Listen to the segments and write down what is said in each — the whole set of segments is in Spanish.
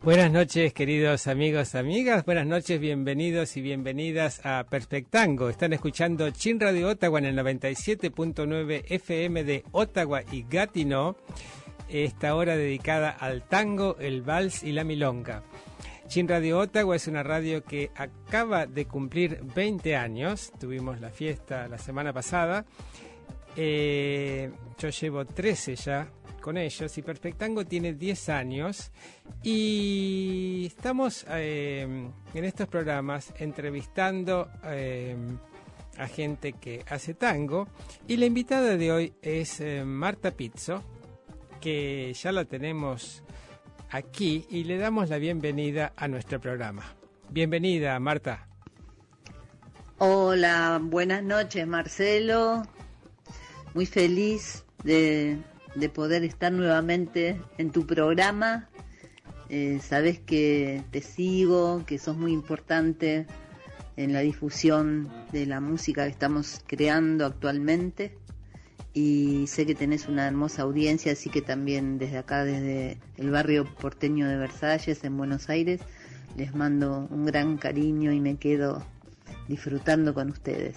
Buenas noches, queridos amigos, amigas. Buenas noches, bienvenidos y bienvenidas a Perspectango. Están escuchando Chin Radio Ottawa en el 97.9 FM de Ottawa y Gatineau. Esta hora dedicada al tango, el vals y la milonga. Chin Radio Ottawa es una radio que acaba de cumplir 20 años. Tuvimos la fiesta la semana pasada. Eh, yo llevo 13 ya con ellos y Perfectango tiene 10 años y estamos eh, en estos programas entrevistando eh, a gente que hace tango y la invitada de hoy es eh, Marta Pizzo que ya la tenemos aquí y le damos la bienvenida a nuestro programa. Bienvenida Marta. Hola, buenas noches Marcelo. Muy feliz de, de poder estar nuevamente en tu programa. Eh, sabes que te sigo, que sos muy importante en la difusión de la música que estamos creando actualmente y sé que tenés una hermosa audiencia, así que también desde acá, desde el barrio porteño de Versalles, en Buenos Aires, les mando un gran cariño y me quedo disfrutando con ustedes.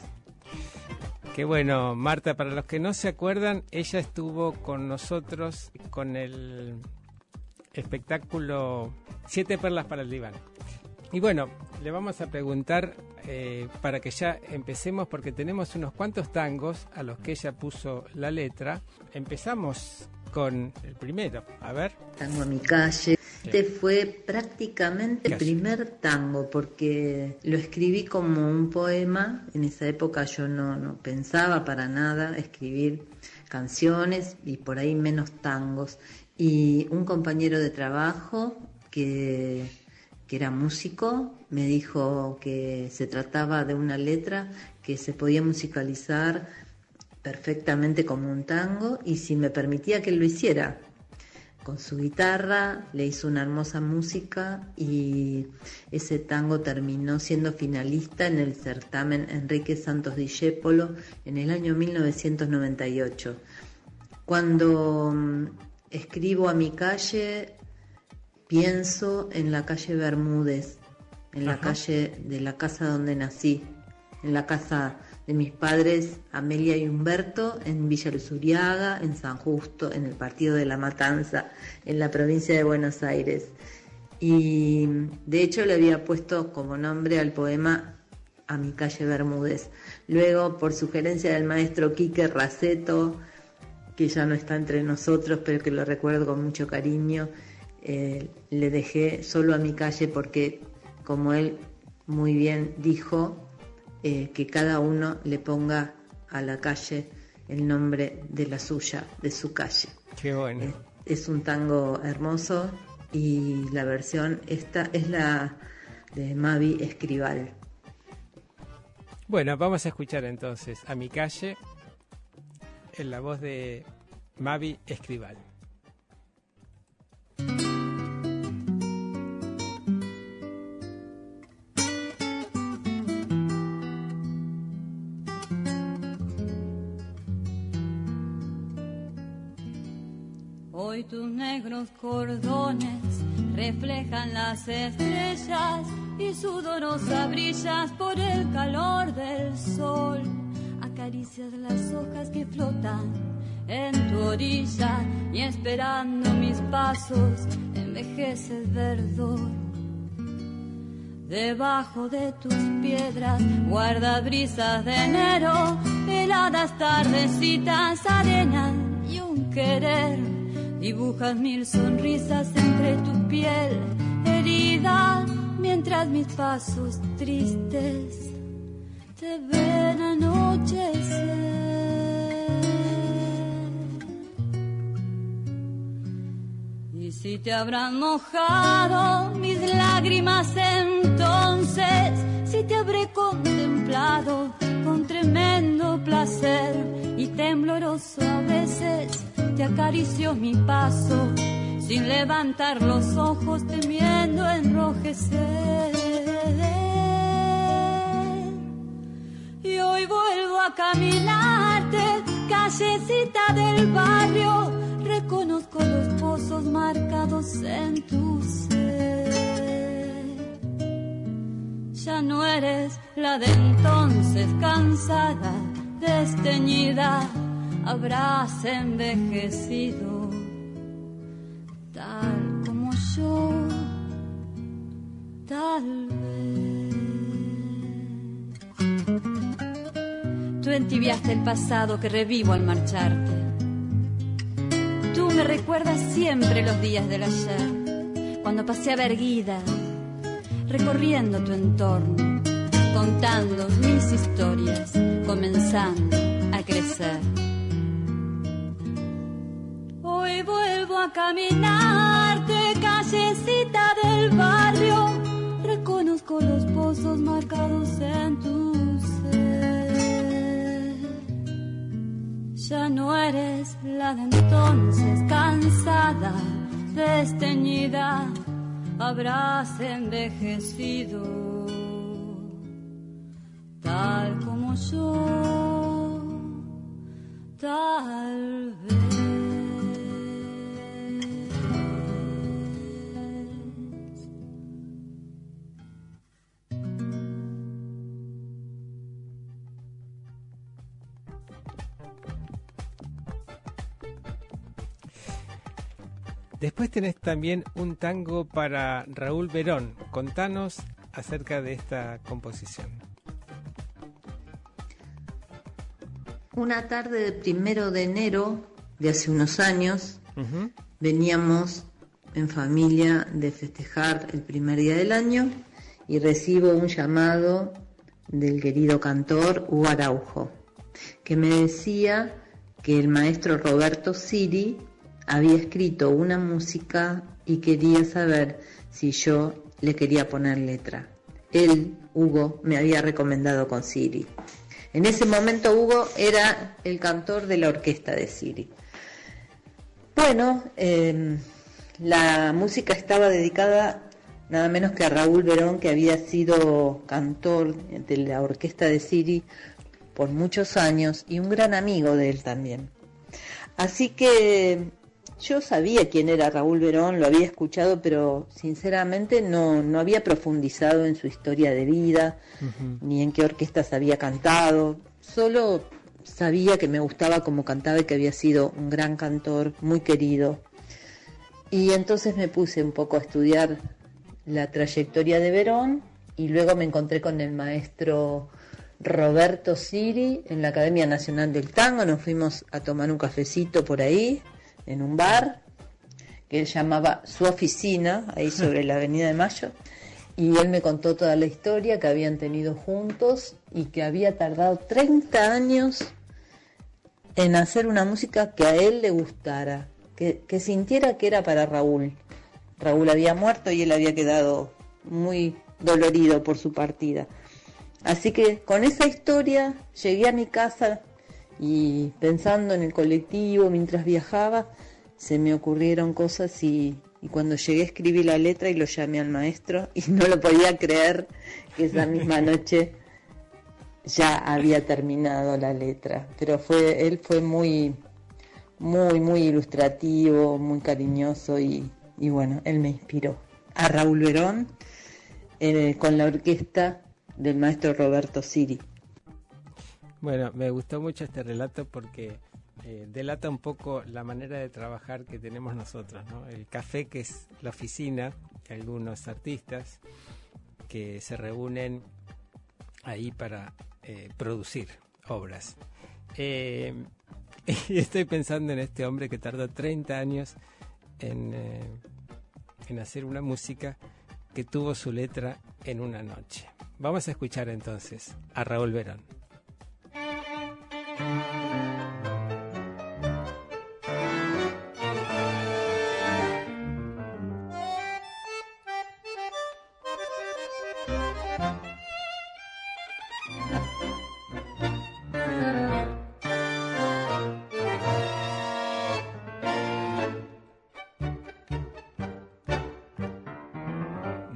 Qué bueno, Marta, para los que no se acuerdan, ella estuvo con nosotros con el espectáculo Siete Perlas para el Diván. Y bueno, le vamos a preguntar eh, para que ya empecemos, porque tenemos unos cuantos tangos a los que ella puso la letra. Empezamos con el primero, a ver. Tango a mi calle. Este fue prácticamente el primer tango porque lo escribí como un poema. En esa época yo no, no pensaba para nada escribir canciones y por ahí menos tangos. Y un compañero de trabajo que, que era músico me dijo que se trataba de una letra que se podía musicalizar perfectamente como un tango y si me permitía que lo hiciera con su guitarra, le hizo una hermosa música y ese tango terminó siendo finalista en el certamen Enrique Santos Discépolo en el año 1998. Cuando mm, escribo a mi calle, pienso en la calle Bermúdez, en la calle de la casa donde nací, en la casa de mis padres Amelia y Humberto en Villa Luzuriaga, en San Justo, en el partido de La Matanza, en la provincia de Buenos Aires. Y de hecho le había puesto como nombre al poema a mi calle Bermúdez. Luego, por sugerencia del maestro Quique Raceto, que ya no está entre nosotros, pero que lo recuerdo con mucho cariño, eh, le dejé solo a mi calle porque, como él muy bien dijo, eh, que cada uno le ponga a la calle el nombre de la suya, de su calle. Qué bueno. Eh, Es un tango hermoso y la versión esta es la de Mavi Escribal. Bueno, vamos a escuchar entonces a mi calle en la voz de Mavi Escribal. Hoy tus negros cordones reflejan las estrellas y sudorosas brillas por el calor del sol. Acaricias las hojas que flotan en tu orilla y esperando mis pasos envejece el verdor. Debajo de tus piedras guarda brisas de enero, heladas tardecitas, arena y un querer. Dibujas mil sonrisas entre tu piel herida, mientras mis pasos tristes te ven anochecer. Y si te habrán mojado mis lágrimas, entonces, si te habré contemplado con tremendo placer y tembloroso a veces te acarició mi paso sin levantar los ojos temiendo enrojecer. Y hoy vuelvo a caminarte, callecita del barrio, reconozco los pozos marcados en tu ser. Ya no eres la de entonces cansada, desteñida, habrás envejecido tal como yo, tal vez. Tú entibiaste el pasado que revivo al marcharte. Tú me recuerdas siempre los días del ayer, cuando paseaba erguida, recorriendo tu entorno, contando mis historias, comenzando a crecer. Hoy vuelvo a caminarte, callecita del barrio. Reconozco los pozos marcados en tu ser. Ya no eres la de entonces, cansada, desteñida. Habrás envejecido, tal como yo, tal vez. Después tenés también un tango para Raúl Verón. Contanos acerca de esta composición. Una tarde de primero de enero de hace unos años, veníamos en familia de festejar el primer día del año y recibo un llamado del querido cantor Hugo Araujo, que me decía que el maestro Roberto Siri había escrito una música y quería saber si yo le quería poner letra. Él, Hugo, me había recomendado con Siri. En ese momento Hugo era el cantor de la orquesta de Siri. Bueno, em, la música estaba dedicada nada menos que a Raúl Verón, que había sido cantor de la orquesta de Siri por muchos años y un gran amigo de él también. Así que yo sabía quién era Raúl Verón, lo había escuchado, pero sinceramente no, no había profundizado en su historia de vida, ni en qué orquestas había cantado. Solo sabía que me gustaba como cantaba y que había sido un gran cantor, muy querido. Y entonces me puse un poco a estudiar la trayectoria de Verón y luego me encontré con el maestro Roberto Siri en la Academia Nacional del Tango. Nos fuimos a tomar un cafecito por ahí en un bar que él llamaba su oficina, ahí sobre la Avenida de Mayo, y él me contó toda la historia que habían tenido juntos y que había tardado 30 años en hacer una música que a él le gustara, que, que sintiera que era para Raúl. Raúl había muerto y él había quedado muy dolorido por su partida. Así que con esa historia llegué a mi casa y pensando en el colectivo mientras viajaba, se me ocurrieron cosas y, cuando llegué escribí la letra y lo llamé al maestro y no lo podía creer que esa misma noche ya había terminado la letra. Pero fue, él fue muy, muy, muy ilustrativo, muy cariñoso y, bueno, él me inspiró. A Raúl Verón eh, con la orquesta del maestro Roberto Siri. Bueno, me gustó mucho este relato porque eh, delata un poco la manera de trabajar que tenemos nosotros, ¿no? El café que es la oficina de algunos artistas que se reúnen ahí para eh, producir obras. Eh, y estoy pensando en este hombre que tardó 30 años en, en hacer una música que tuvo su letra en una noche. Vamos a escuchar entonces a Raúl Verón.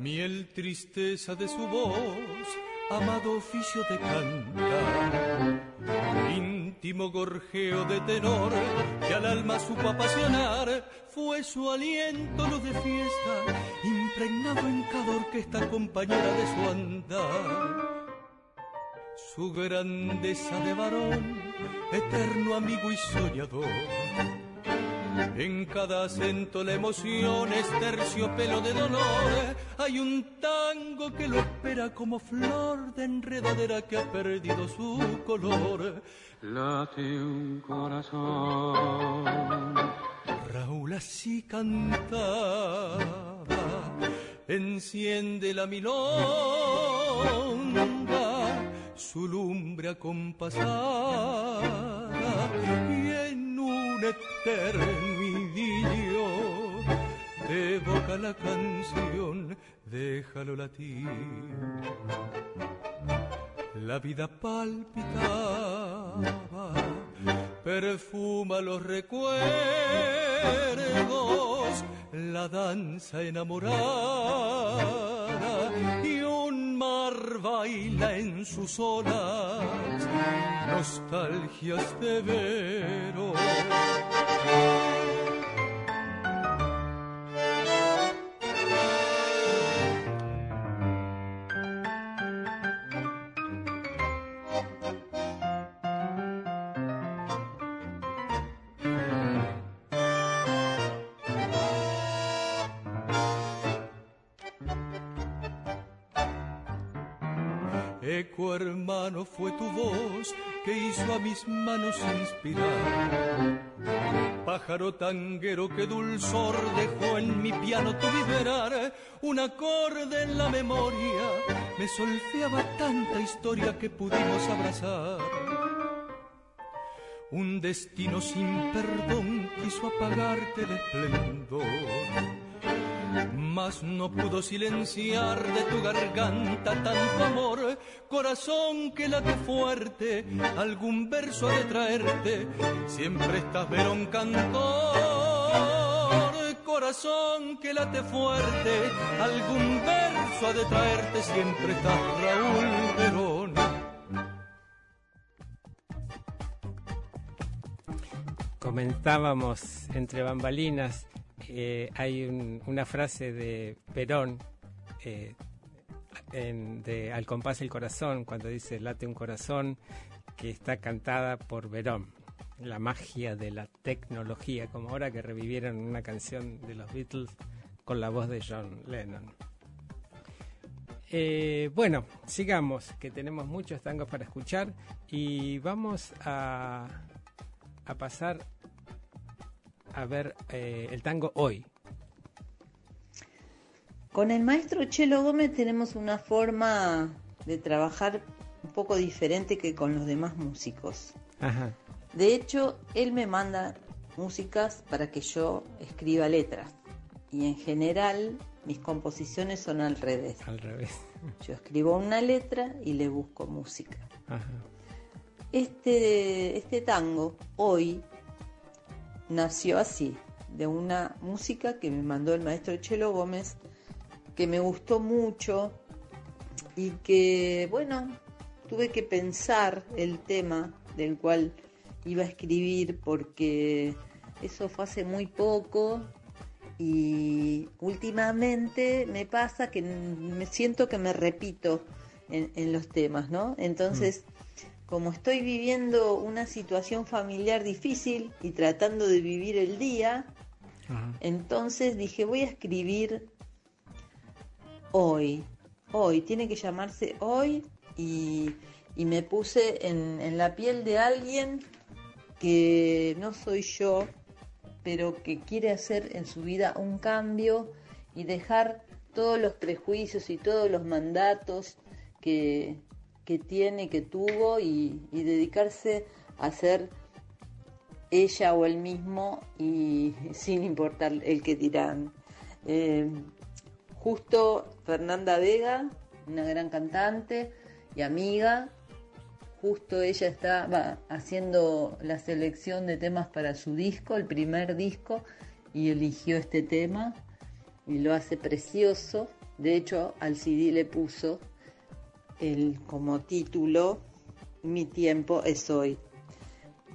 Miel tristeza de su voz, amado oficio de cantar. Íntimo gorjeo de tenor que al alma supo apasionar, fue su aliento luz de fiesta, impregnado en cada orquesta compañera de su andar su grandeza de varón, eterno amigo y soñador. En cada acento la emoción es terciopelo de dolor. Hay un tango que lo espera como flor de enredadera que ha perdido su color. Late un corazón. Raúl así cantaba, enciende la milonga su lumbre acompasada y en un eterno idilio de boca la canción, déjalo latir. La vida palpitaba, perfuma los recuerdos, la danza enamorada baila en sus olas, nostalgias de veros. Manos inspirar. Pájaro tanguero que dulzor dejó en mi piano tu vibrar. Un acorde en la memoria me solfeaba tanta historia que pudimos abrazar. Un destino sin perdón quiso apagarte el esplendor mas no pudo silenciar de tu garganta tanto amor, corazón que late fuerte, algún verso ha de traerte, siempre estás verón cantor, corazón que late fuerte, algún verso ha de traerte, siempre estás Raúl Verón. Comentábamos entre bambalinas eh, hay una frase de Perón eh, de Al compás del corazón, cuando dice late un corazón, que está cantada por Verón. La magia de la tecnología, como ahora que revivieron una canción de los Beatles con la voz de John Lennon. Eh, bueno, sigamos, que tenemos muchos tangos para escuchar y vamos a, a pasar a ver eh, el tango hoy? Con el maestro Chelo Gómez tenemos una forma de trabajar un poco diferente que con los demás músicos. De hecho, él me manda músicas para que yo escriba letras. Y en general mis composiciones son al revés. Al revés. Yo escribo una letra y le busco música. Este, este tango, hoy, nació así, de una música que me mandó el maestro Chelo Gómez, que me gustó mucho y que, bueno, tuve que pensar el tema del cual iba a escribir porque eso fue hace muy poco y últimamente me pasa que me siento que me repito en, los temas, ¿no? Entonces, como estoy viviendo una situación familiar difícil y tratando de vivir el día, entonces dije, voy a escribir hoy, hoy, tiene que llamarse hoy y, me puse en, en la piel de alguien que no soy yo, pero que quiere hacer en su vida un cambio y dejar todos los prejuicios y todos los mandatos que, que tiene, que tuvo y, dedicarse a ser ella o él mismo y sin importar el que dirán. Eh, justo Fernanda Vega, una gran cantante y amiga, justo ella estaba haciendo la selección de temas para su disco, el primer disco, y eligió este tema y lo hace precioso. De hecho, al CD le puso el, como título Mi tiempo es hoy.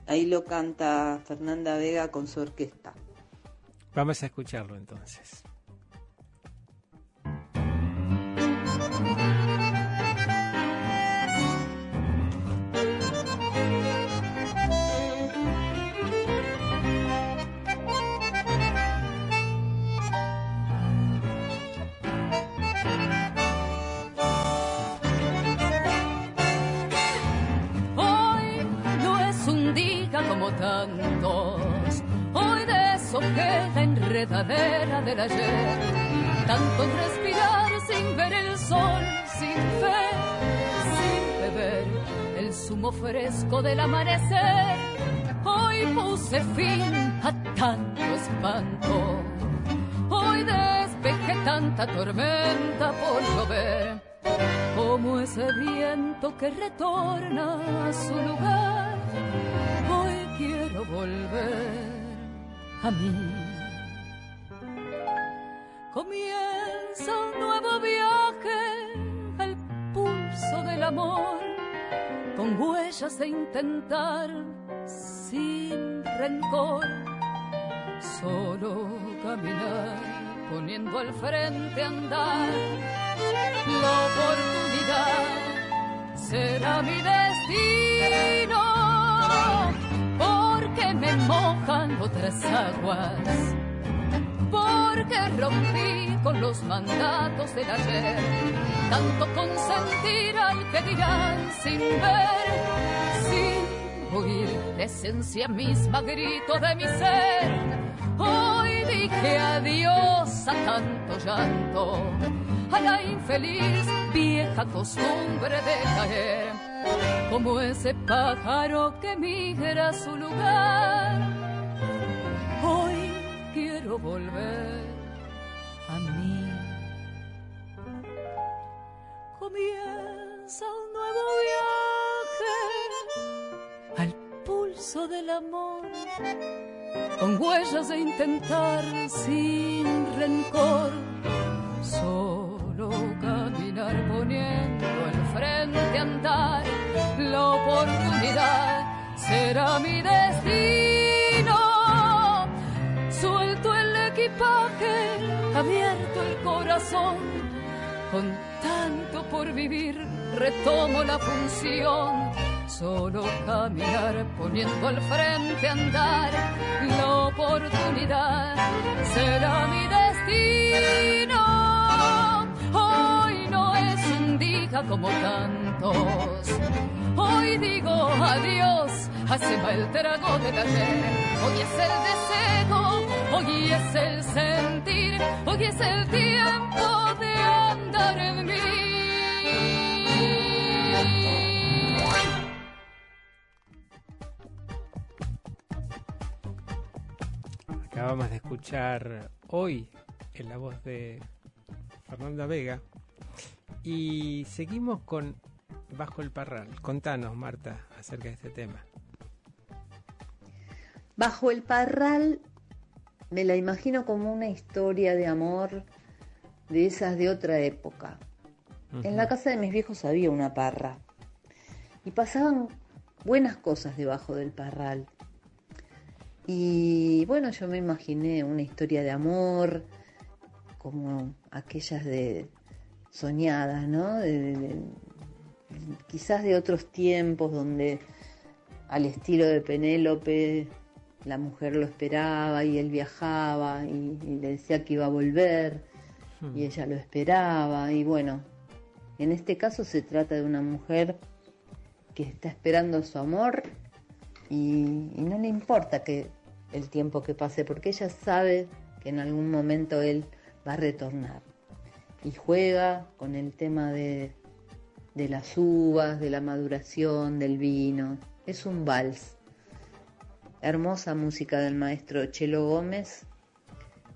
Ahí lo canta Fernanda Vega con su orquesta. Vamos a escucharlo entonces. Tantos, hoy de eso que la enredadera del ayer, tanto respirar sin ver el sol, sin fe, sin beber el zumo fresco del amanecer. Hoy puse fin a tanto espanto, hoy despejé tanta tormenta por llover como ese viento que retorna a su lugar. Volver a mí. Comienza un nuevo viaje al pulso del amor, con huellas de intentar sin rencor, solo caminar, poniendo al frente andar. La oportunidad será mi destino, me mojan otras aguas, porque rompí con los mandatos del ayer, tanto consentir al que dirán sin ver, sin oír la esencia misma grito de mi ser. Hoy dije adiós a tanto llanto a la infeliz vieja costumbre de caer, como ese pájaro que migra a su lugar. Hoy quiero volver a mí. Comienza un nuevo viaje al pulso del amor, con huellas de intentar sin rencor. Solo caminar poniendo al frente andar, la será mi destino. Suelto el equipaje, abierto el corazón, con tanto por vivir retomo la función. Solo caminar poniendo al frente andar, la oportunidad será mi destino. Hoy no es un día como tantos. Hoy digo adiós, hace va el trago del ayer. Hoy es el deseo, hoy es el sentir, hoy es el tiempo de andar en mí. Acabamos de escuchar hoy en la voz de Fernanda Vega y seguimos con Bajo el Parral. Contanos, Marta, acerca de este tema. Bajo el Parral me la imagino como una historia de amor de esas de otra época. En la casa de mis viejos había una parra y pasaban buenas cosas debajo del parral. Y bueno, yo me imaginé una historia de amor, como aquellas de soñadas, ¿no? De- de- de- quizás de otros tiempos donde al estilo de Penélope la mujer lo esperaba y él viajaba y, y le decía que iba a volver y ella lo esperaba y bueno, en este caso se trata de una mujer que está esperando su amor y, y no le importa que el tiempo que pase porque ella sabe que en algún momento él va a retornar y juega con el tema de, de las uvas, de la maduración, del vino. Es un vals. Hermosa música del maestro Chelo Gómez,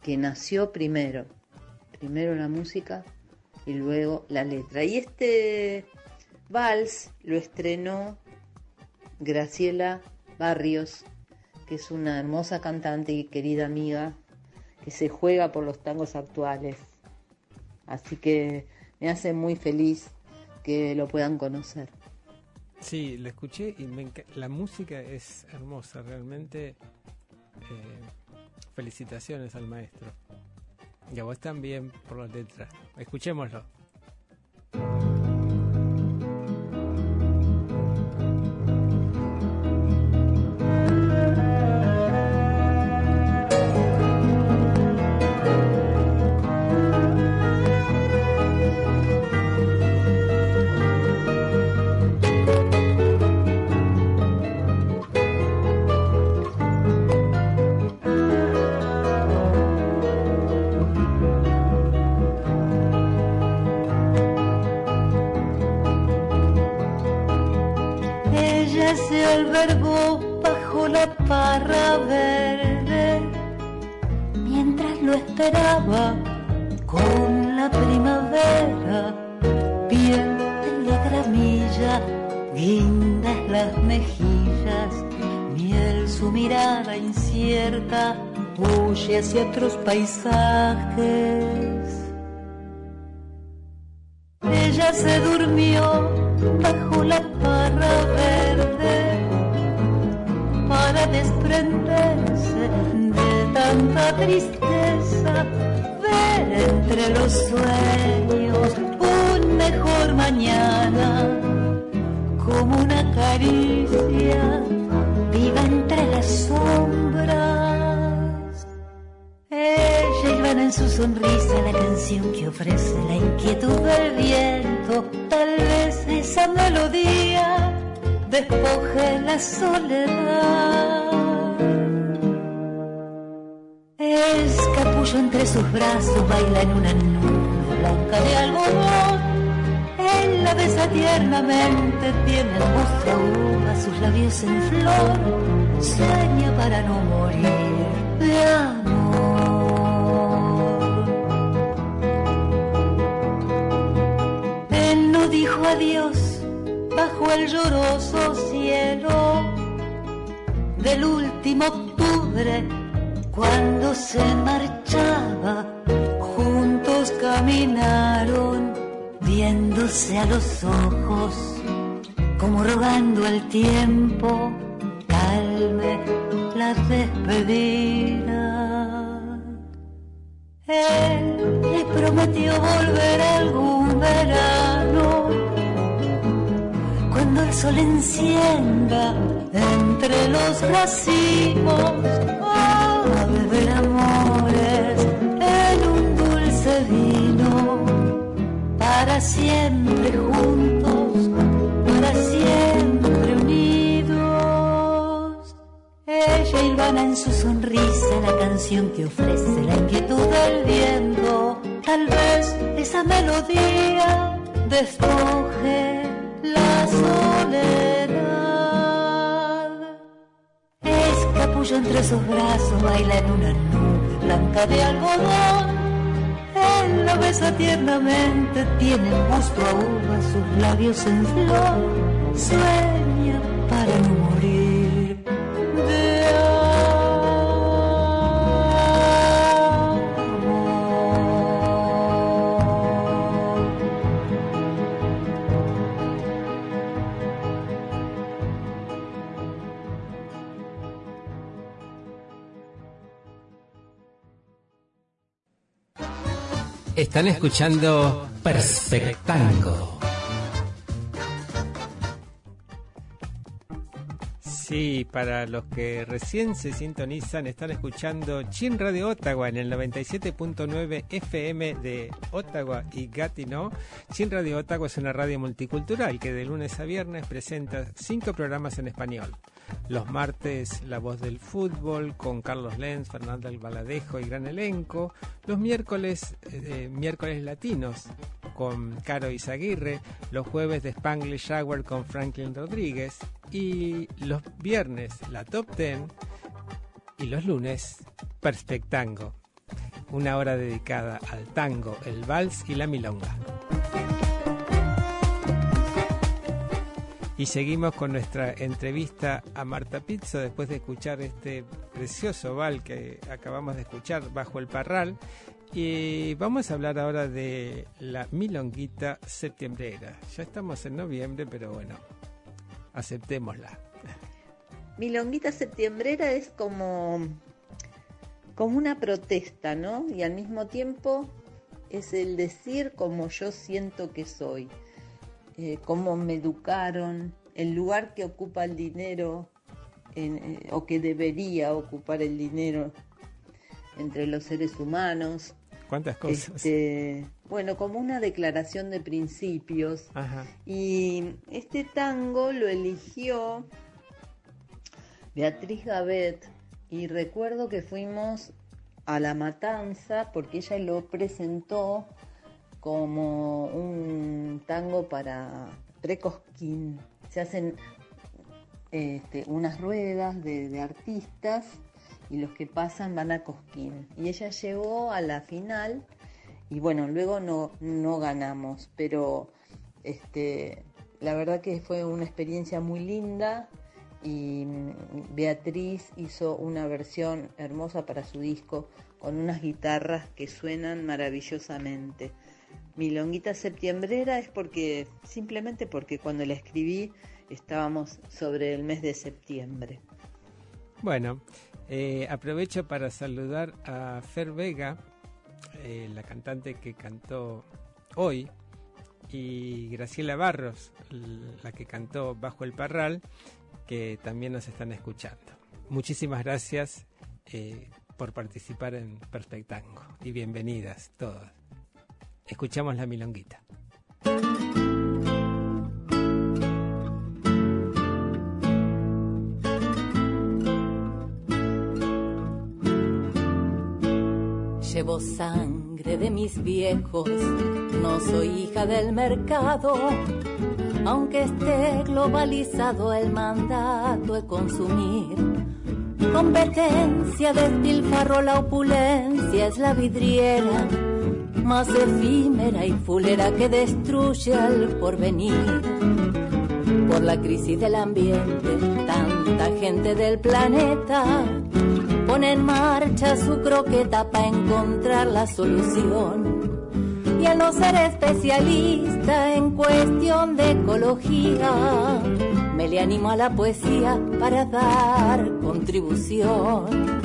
que nació primero. Primero la música y luego la letra. Y este vals lo estrenó Graciela Barrios, que es una hermosa cantante y querida amiga que se juega por los tangos actuales. Así que me hace muy feliz que lo puedan conocer. Sí, lo escuché y la música es hermosa, realmente. Eh, felicitaciones al maestro. Y a vos también por las letras. Escuchémoslo. Otros entre sus brazos, baila en una nube blanca de algodón. Él la besa tiernamente, tiene el rostro uva, sus labios en flor. Sueña para no morir de amor. Él no dijo adiós bajo el lloroso cielo del último octubre cuando se juntos caminaron, viéndose a los ojos, como rogando al tiempo, calme la despedida. Él le prometió volver algún verano, cuando el sol encienda entre los racimos a beber amores para siempre juntos, para siempre unidos. Ella hilvana en su sonrisa la canción que ofrece la inquietud del viento, tal vez esa melodía despoje la soledad entre sus brazos, baila en una nube blanca de algodón. Él la besa tiernamente, tiene gusto a uva, sus labios en flor. Sueña para no Están escuchando Perspectango. Sí, para los que recién se sintonizan, están escuchando Chin Radio Ottawa en el 97.9 FM de Ottawa y Gatineau. Chin Radio Ottawa es una radio multicultural que de lunes a viernes presenta cinco programas en español. Los martes La Voz del Fútbol con Carlos Lenz, Fernando Albaladejo y gran elenco. Los miércoles, eh, miércoles latinos con Caro Izaguirre. Los jueves de Spanglish Shower con Franklin Rodríguez. Y los viernes la Top Ten. Y los lunes Perspectango. Una hora dedicada al tango, el vals y la milonga. Y seguimos con nuestra entrevista a Marta Pizzo después de escuchar este precioso bal que acabamos de escuchar bajo el parral. Y vamos a hablar ahora de la milonguita septiembrera. Ya estamos en noviembre, pero bueno, aceptémosla. Milonguita septiembrera es como, como una protesta, ¿no? Y al mismo tiempo es el decir como yo siento que soy, eh, cómo me educaron, el lugar que ocupa el dinero eh, o que debería ocupar el dinero entre los seres humanos. ¿Cuántas cosas? Este, bueno, como una declaración de principios. Y este tango lo eligió Beatriz Gavet y recuerdo que fuimos a La Matanza porque ella lo presentó como un tango para precosquín. Se hacen este, unas ruedas de, artistas y los que pasan van a Cosquín. Y ella llegó a la final y bueno, luego no, no ganamos, pero este, la verdad que fue una experiencia muy linda y mm, Beatriz hizo una versión hermosa para su disco con unas guitarras que suenan maravillosamente. Mi longuita septiembrera es porque, simplemente porque cuando la escribí estábamos sobre el mes de septiembre. Bueno, eh, aprovecho para saludar a Fer Vega, eh, la cantante que cantó hoy, y Graciela Barros, la que cantó Bajo el Parral, que también nos están escuchando. Muchísimas gracias eh, por participar en Perfectango y bienvenidas todas. Escuchamos la milonguita. Llevo sangre de mis viejos, no soy hija del mercado. Aunque esté globalizado el mandato de consumir, competencia despilfarro la opulencia es la vidriera más efímera y fulera que destruye al porvenir. Por la crisis del ambiente, tanta gente del planeta pone en marcha su croqueta para encontrar la solución. Y al no ser especialista en cuestión de ecología, me le animo a la poesía para dar contribución.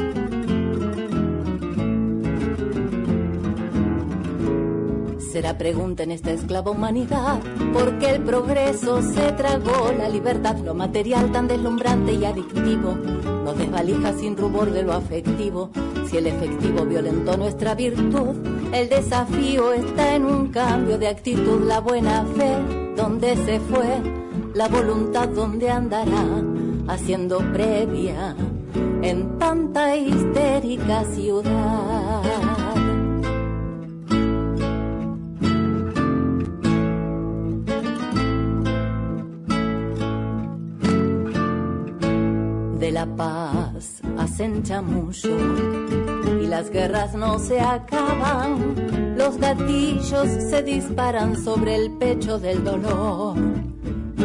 Será pregunta en esta esclava humanidad, porque el progreso se tragó la libertad, lo material tan deslumbrante y adictivo, nos desvalija sin rubor de lo afectivo, si el efectivo violentó nuestra virtud, el desafío está en un cambio de actitud, la buena fe, donde se fue, la voluntad donde andará, haciendo previa en tanta histérica ciudad. La paz hacen chamullo y las guerras no se acaban. Los gatillos se disparan sobre el pecho del dolor.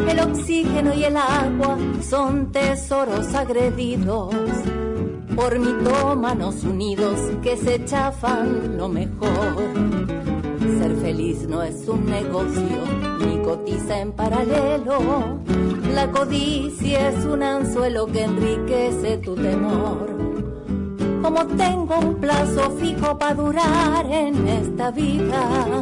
El oxígeno y el agua son tesoros agredidos por mitómanos unidos que se chafan lo mejor. Ser feliz no es un negocio, ni cotiza en paralelo la codicia es un anzuelo que enriquece tu temor. Como tengo un plazo fijo para durar en esta vida,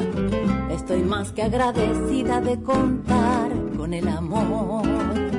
estoy más que agradecida de contar con el amor.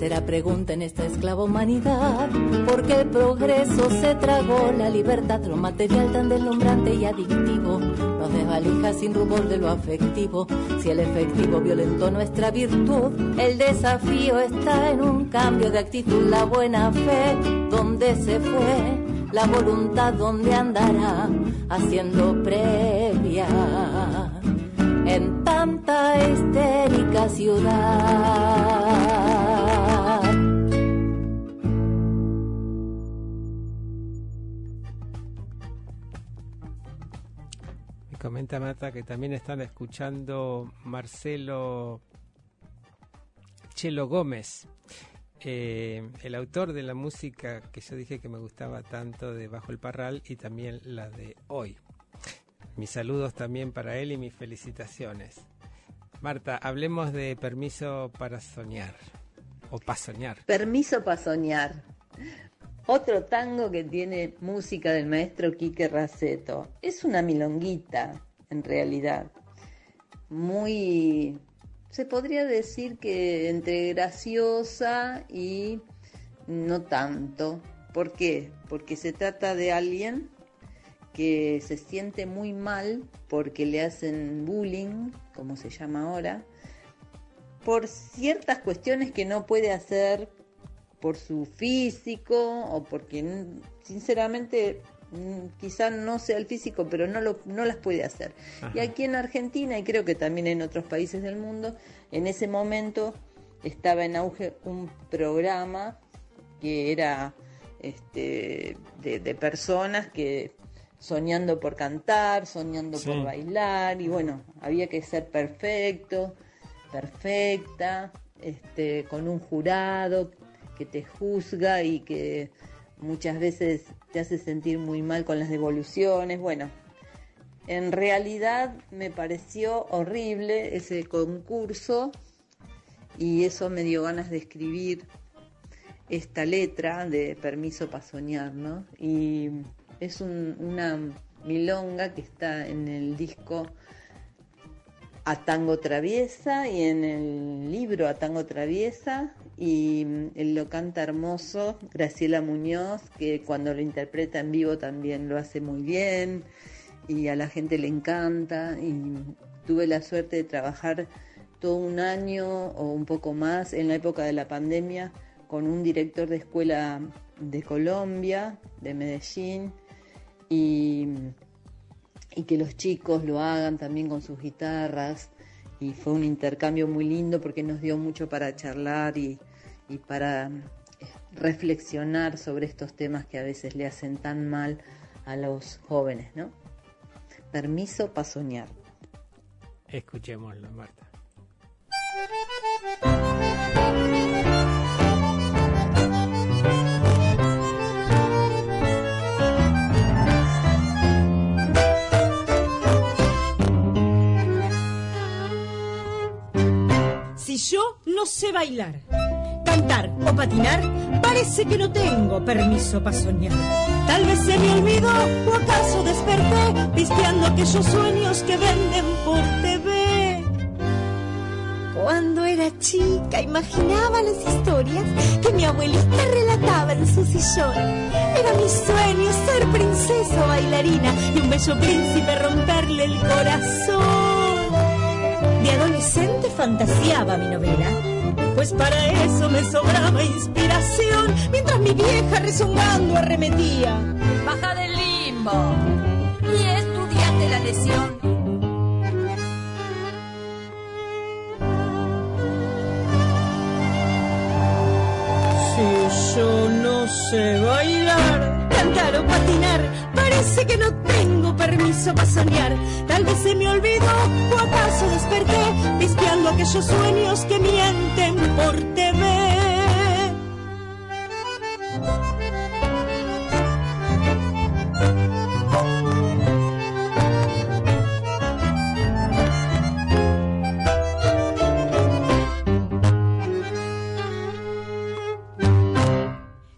Será pregunta en esta esclava humanidad, porque el progreso se tragó la libertad, lo material tan deslumbrante y adictivo, nos desvalija sin rubor de lo afectivo, si el efectivo violentó nuestra virtud, el desafío está en un cambio de actitud, la buena fe, donde se fue, la voluntad donde andará, haciendo previa en tanta histérica ciudad. Comenta Mata que también están escuchando Marcelo Chelo Gómez. eh, el autor de la música que yo dije que me gustaba tanto de Bajo el Parral y también la de hoy. Mis saludos también para él y mis felicitaciones. Marta, hablemos de Permiso para Soñar o para soñar. Permiso para soñar. Otro tango que tiene música del maestro Quique Raceto. Es una milonguita, en realidad. Muy se podría decir que entre graciosa y no tanto. ¿Por qué? Porque se trata de alguien que se siente muy mal porque le hacen bullying, como se llama ahora, por ciertas cuestiones que no puede hacer por su físico o porque sinceramente Mm, quizá no sea el físico, pero no, lo, no las puede hacer. Y aquí en Argentina, y creo que también en otros países del mundo, en ese momento estaba en auge un programa que era este, de, personas que soñando por cantar, soñando por bailar, y bueno, había que ser perfecto, perfecta, este, con un jurado que te juzga y que muchas veces te hace sentir muy mal con las devoluciones. Bueno, en realidad me pareció horrible ese concurso y eso me dio ganas de escribir esta letra de Permiso para Soñar, ¿no? Y es una milonga que está en el disco A Tango Traviesa y en el libro A Tango Traviesa y mm, él lo canta hermoso, Graciela Muñoz, que cuando lo interpreta en vivo también lo hace muy bien y a la gente le encanta y tuve la suerte de trabajar todo un año o un poco más en la época de la pandemia con un director de escuela de Colombia, de Medellín, y, y que los chicos lo hagan también con sus guitarras. Y fue un intercambio muy lindo porque nos dio mucho para charlar y, y para reflexionar sobre estos temas que a veces le hacen tan mal a los jóvenes, ¿no? Permiso para soñar. Escuchémoslo, Marta. Si yo no sé bailar, o patinar, parece que no tengo permiso para soñar. Tal vez se me olvidó o acaso desperté pisteando aquellos sueños que venden por TV. Cuando era chica imaginaba las historias que mi abuelita relataba en su sillón. Era mi sueño ser princesa bailarina y un bello príncipe romperle el corazón. De adolescente fantaseaba mi novela pues para eso me sobraba inspiración, mientras mi vieja rezongando arremetía. Baja del limbo y estudiate la lesión. Si yo no sé bailar, cantar o patinar, parece que no tengo permiso para soñar. Tal vez se me olvidó o acaso desperté, pispeando aquellos sueños que mienten por TV.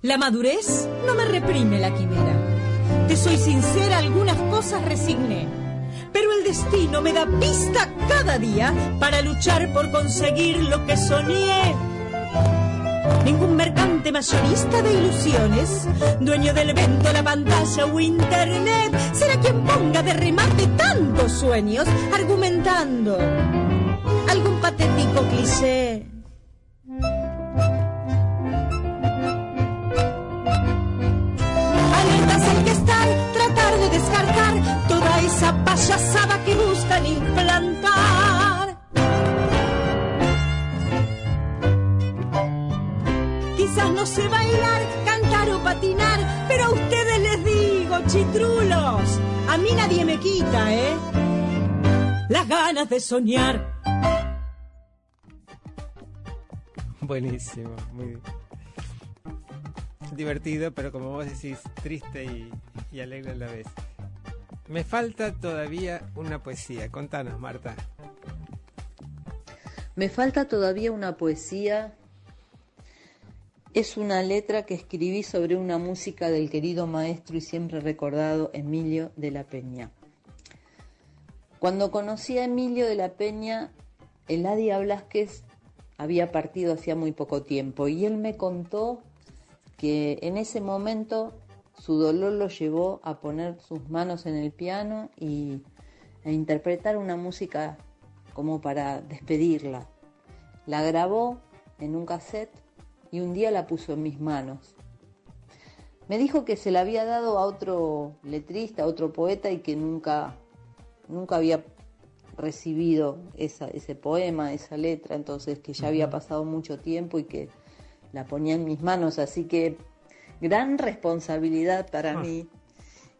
La madurez me reprime la quimera. Te soy sincera, algunas cosas resigné. Pero el destino me da pista cada día para luchar por conseguir lo que soñé. Ningún mercante mayorista de ilusiones, dueño del evento, la pantalla o internet, será quien ponga de remate tantos sueños argumentando algún patético cliché. Esa que buscan implantar. Quizás no sé bailar, cantar o patinar, pero a ustedes les digo, chitrulos, a mí nadie me quita, ¿eh? Las ganas de soñar. Buenísimo, muy divertido, pero como vos decís, triste y alegre a la vez. Me falta todavía una poesía. Contanos, Marta. Me falta todavía una poesía. Es una letra que escribí sobre una música del querido maestro y siempre recordado Emilio de la Peña. Cuando conocí a Emilio de la Peña, Eladia Blasquez había partido hacía muy poco tiempo y él me contó que en ese momento su dolor lo llevó a poner sus manos en el piano y a interpretar una música como para despedirla. La grabó en un cassette y un día la puso en mis manos. Me dijo que se la había dado a otro letrista, a otro poeta y que nunca, nunca había recibido ese poema, esa letra, entonces que ya había pasado mucho tiempo y que la ponía en mis manos, así que gran responsabilidad para ah. mí.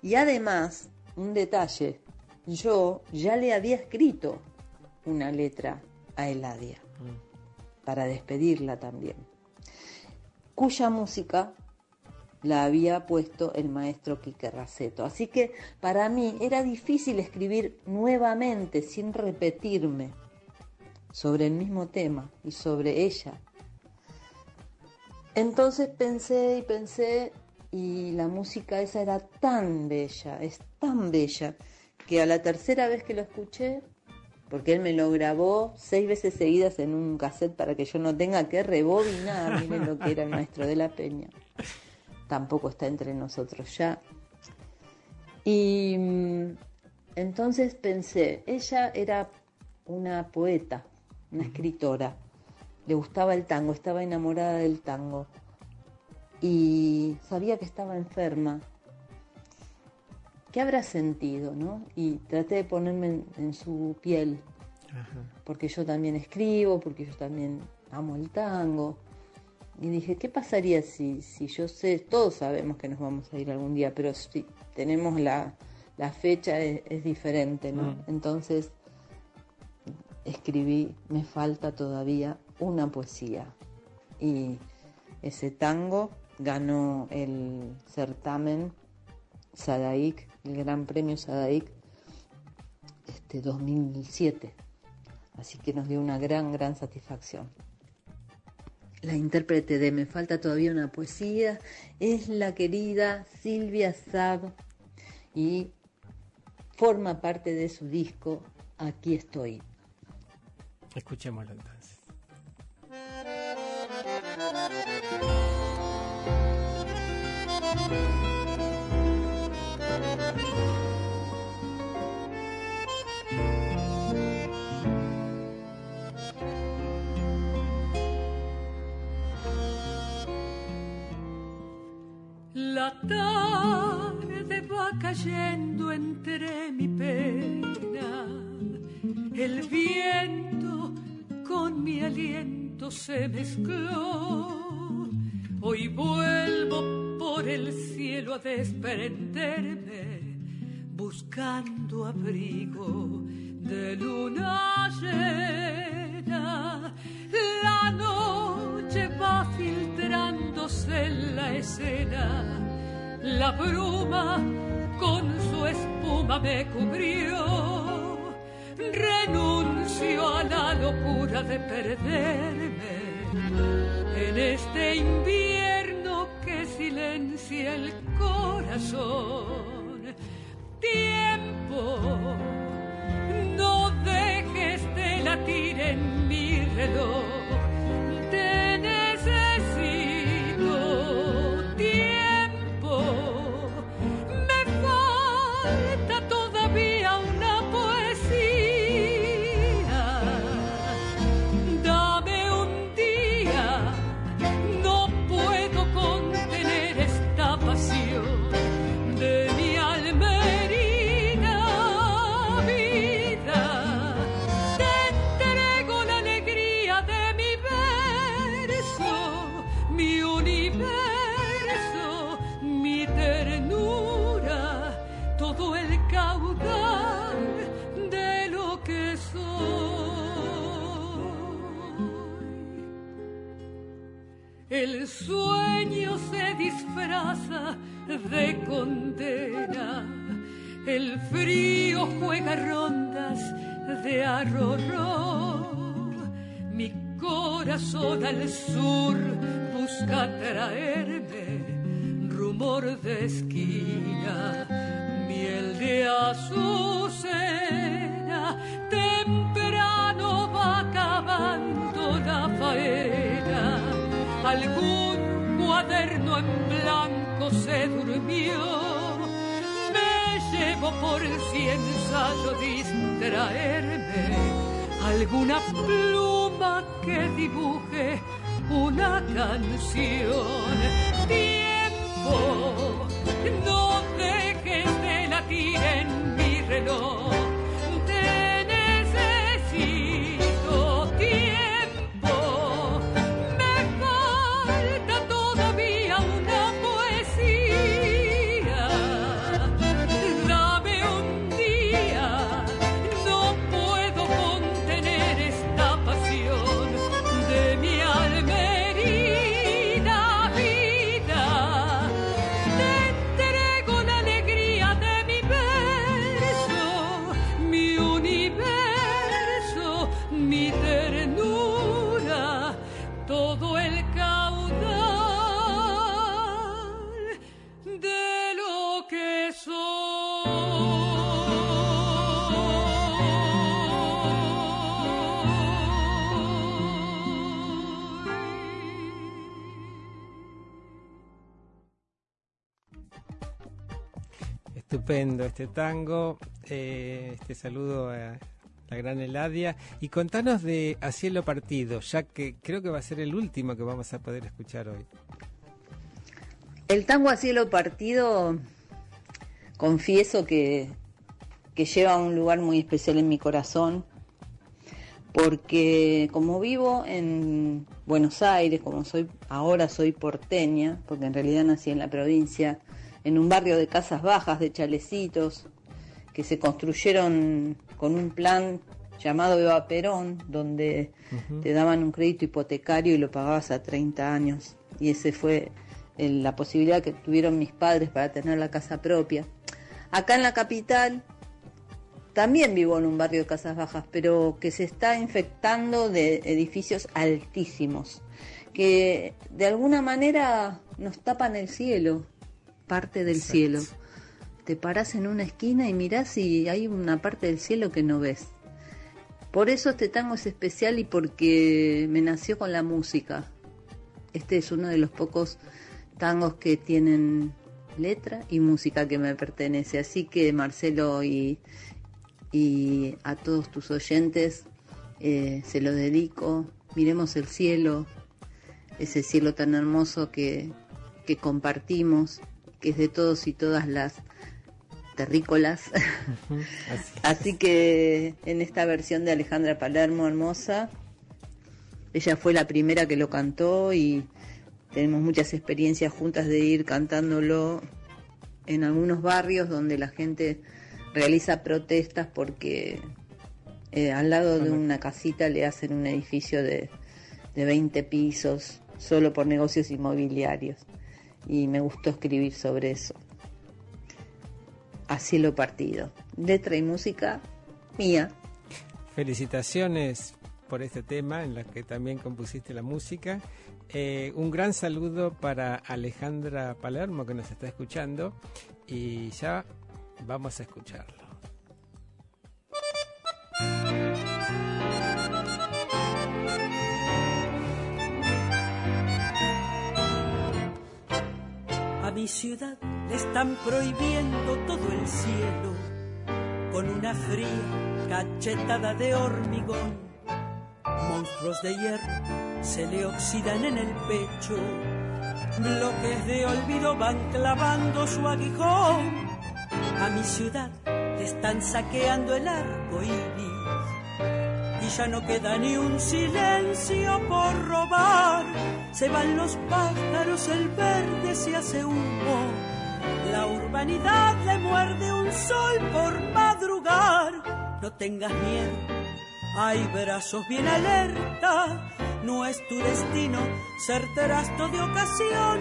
Y además, un detalle, yo ya le había escrito una letra a Eladia mm. para despedirla también, cuya música la había puesto el maestro Quique Raceto. Así que para mí era difícil escribir nuevamente, sin repetirme, sobre el mismo tema y sobre ella. Entonces pensé y pensé y la música esa era tan bella, es tan bella, que a la tercera vez que lo escuché, porque él me lo grabó seis veces seguidas en un cassette para que yo no tenga que rebobinar, miren lo que era el maestro de la peña. Tampoco está entre nosotros ya. Y mm, entonces pensé, ella era una poeta, una escritora, le gustaba el tango, estaba enamorada del tango y sabía que estaba enferma. ¿Qué habrá sentido, no? Y traté de ponerme en, su piel, porque yo también escribo, porque yo también amo el tango. Y dije, ¿qué pasaría si, si yo sé, todos sabemos que nos vamos a ir algún día, pero si tenemos la, fecha es, diferente, ¿no? Mm. Entonces escribí, me falta todavía una poesía. Y ese tango ganó el certamen Sadaik, el Gran Premio Sadaik, este 2007. Así que nos dio una gran, gran satisfacción la intérprete de Me falta todavía una poesía es la querida Silvia Sab y forma parte de su disco Aquí estoy. Escuchémoslo entonces. La tarde va cayendo entre mi pena, el viento con mi aliento se mezcló. Hoy vuelvo por el cielo a desprenderme, buscando abrigo de luna llena. La noche va filtrándose en la escena la bruma con su espuma me cubrió. Renuncio a la locura de perderme en este invierno que silencia el corazón. Tiempo, no dejes de latir en mi reloj estupendo este tango. Eh, este saludo a la gran Eladia. Y contanos de A Cielo Partido, ya que creo que va a ser el último que vamos a poder escuchar hoy. El tango A Cielo Partido, confieso que, que lleva un lugar muy especial en mi corazón, porque como vivo en Buenos Aires, como soy ahora soy porteña, porque en realidad nací en la provincia, en un barrio de casas bajas, de chalecitos, que se construyeron con un plan llamado Eva Perón, donde te daban un crédito hipotecario y lo pagabas a 30 años. Y ese fue la posibilidad que tuvieron mis padres para tener la casa propia. Acá en la capital también vivo en un barrio de casas bajas, pero que se está infectando de edificios altísimos, que de alguna manera nos tapan el cielo, parte del cielo. Te paras en una esquina y mirás y hay una parte del cielo que no ves. Por eso este tango es especial y porque me nació con la música. Este es uno de los pocos tangos que tienen letra y música que me pertenece. Así que Marcelo y, y a todos tus oyentes eh, se lo dedico. Miremos el cielo, ese cielo tan hermoso que, que compartimos que es de todos y todas las terrícolas. Así. que en esta versión de Alejandra Palermo hermosa, ella fue la primera que lo cantó y tenemos muchas experiencias juntas de ir cantándolo en algunos barrios donde la gente realiza protestas porque eh, al lado de una casita le hacen un edificio de, de 20 pisos solo por negocios inmobiliarios y me gustó escribir sobre eso. Así lo partido. Letra y música mía. Felicitaciones por este tema en la que también compusiste la música. Eh, un gran saludo para Alejandra Palermo que nos está escuchando y ya vamos a escucharlo. Mi ciudad le están prohibiendo todo el cielo con una fría cachetada de hormigón. Monstruos de hierro se le oxidan en el pecho, bloques de olvido van clavando su aguijón. A mi ciudad le están saqueando el arco iris y ya no queda ni un silencio por robar. Se van los pájaros, el verde se hace humo. La urbanidad le muerde un sol por madrugar. No tengas miedo, hay brazos bien alerta no es tu destino ser trasto de ocasión.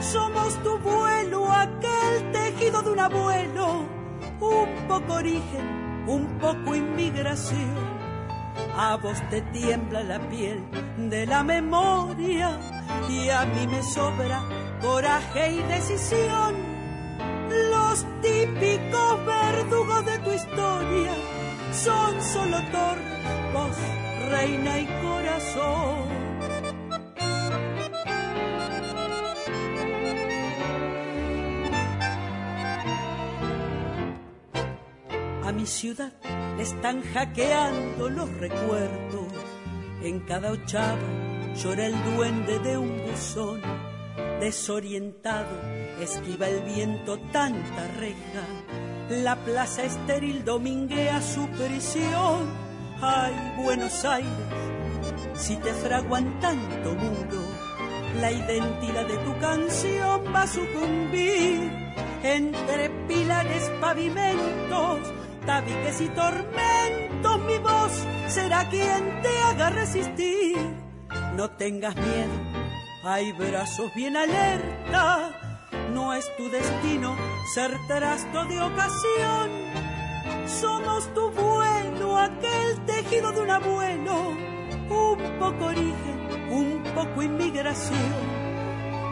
Somos tu vuelo, aquel tejido de un abuelo, un poco origen, un poco inmigración. A vos te tiembla la piel de la memoria y a mí me sobra coraje y decisión. Los típicos verdugos de tu historia son solo torres, vos, reina y corazón. Mi ciudad están hackeando los recuerdos. En cada ochava llora el duende de un buzón. Desorientado, esquiva el viento tanta reja. La plaza estéril dominguea su prisión. Ay, Buenos Aires, si te fraguan tanto muro, la identidad de tu canción va a sucumbir entre pilares, pavimentos, tabiques y tormentos. Mi voz será quien te haga resistir. No tengas miedo, hay brazos bien alerta. No es tu destino ser trasto de ocasión. Somos tu vuelo, aquel tejido de un abuelo. Un poco origen, un poco inmigración.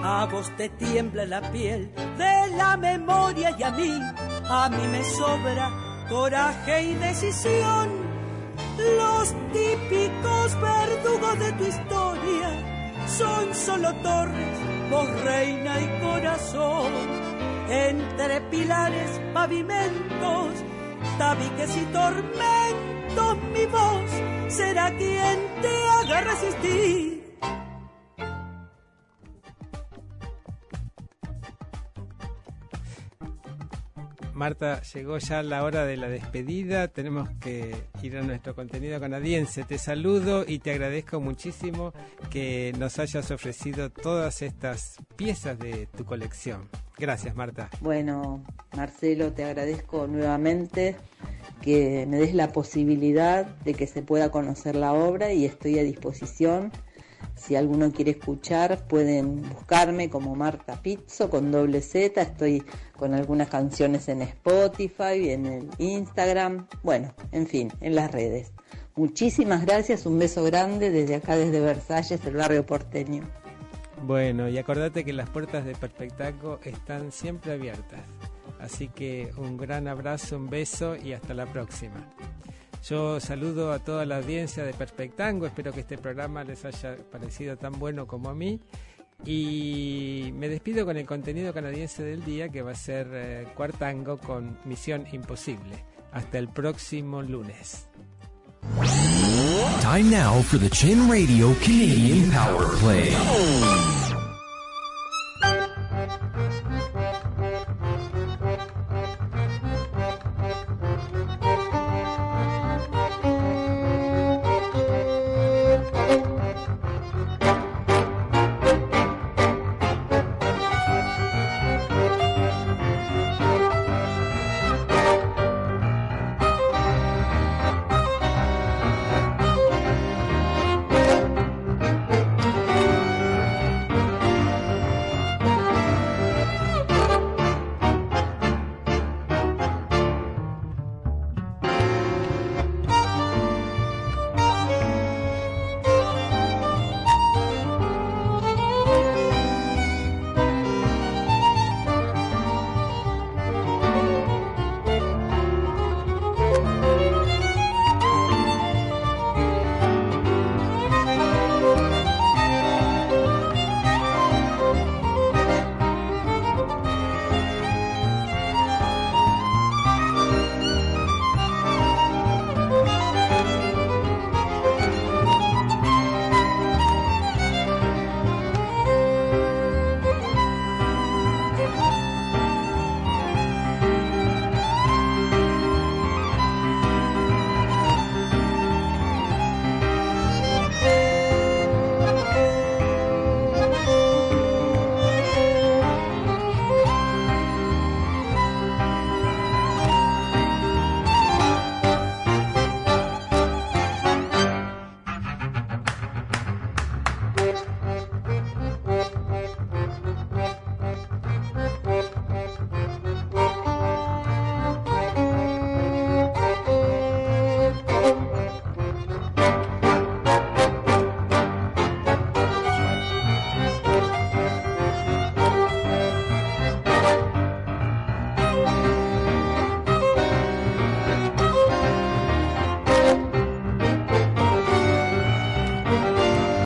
A vos te tiembla la piel de la memoria y a mí, a mí me sobra coraje y decisión. Los típicos verdugos de tu historia son solo torres, vos reina y corazón. Entre pilares, pavimentos, tabiques y tormentos, mi voz será quien te haga resistir. Marta, llegó ya la hora de la despedida. Tenemos que ir a nuestro contenido canadiense. Te saludo y te agradezco muchísimo que nos hayas ofrecido todas estas piezas de tu colección. Gracias, Marta. Bueno, Marcelo, te agradezco nuevamente que me des la posibilidad de que se pueda conocer la obra y estoy a disposición si alguno quiere escuchar, pueden buscarme como Marta Pizzo con doble Z. Estoy con algunas canciones en Spotify, en el Instagram, bueno, en fin, en las redes. Muchísimas gracias, un beso grande desde acá, desde Versalles, el barrio porteño. Bueno, y acordate que las puertas de Perspectaco están siempre abiertas. Así que un gran abrazo, un beso y hasta la próxima. Yo saludo a toda la audiencia de Perspectango, espero que este programa les haya parecido tan bueno como a mí. Y me despido con el contenido canadiense del día que va a ser eh, Cuartango con Misión Imposible. Hasta el próximo lunes. Time now for the Chin Radio Canadian Power Play.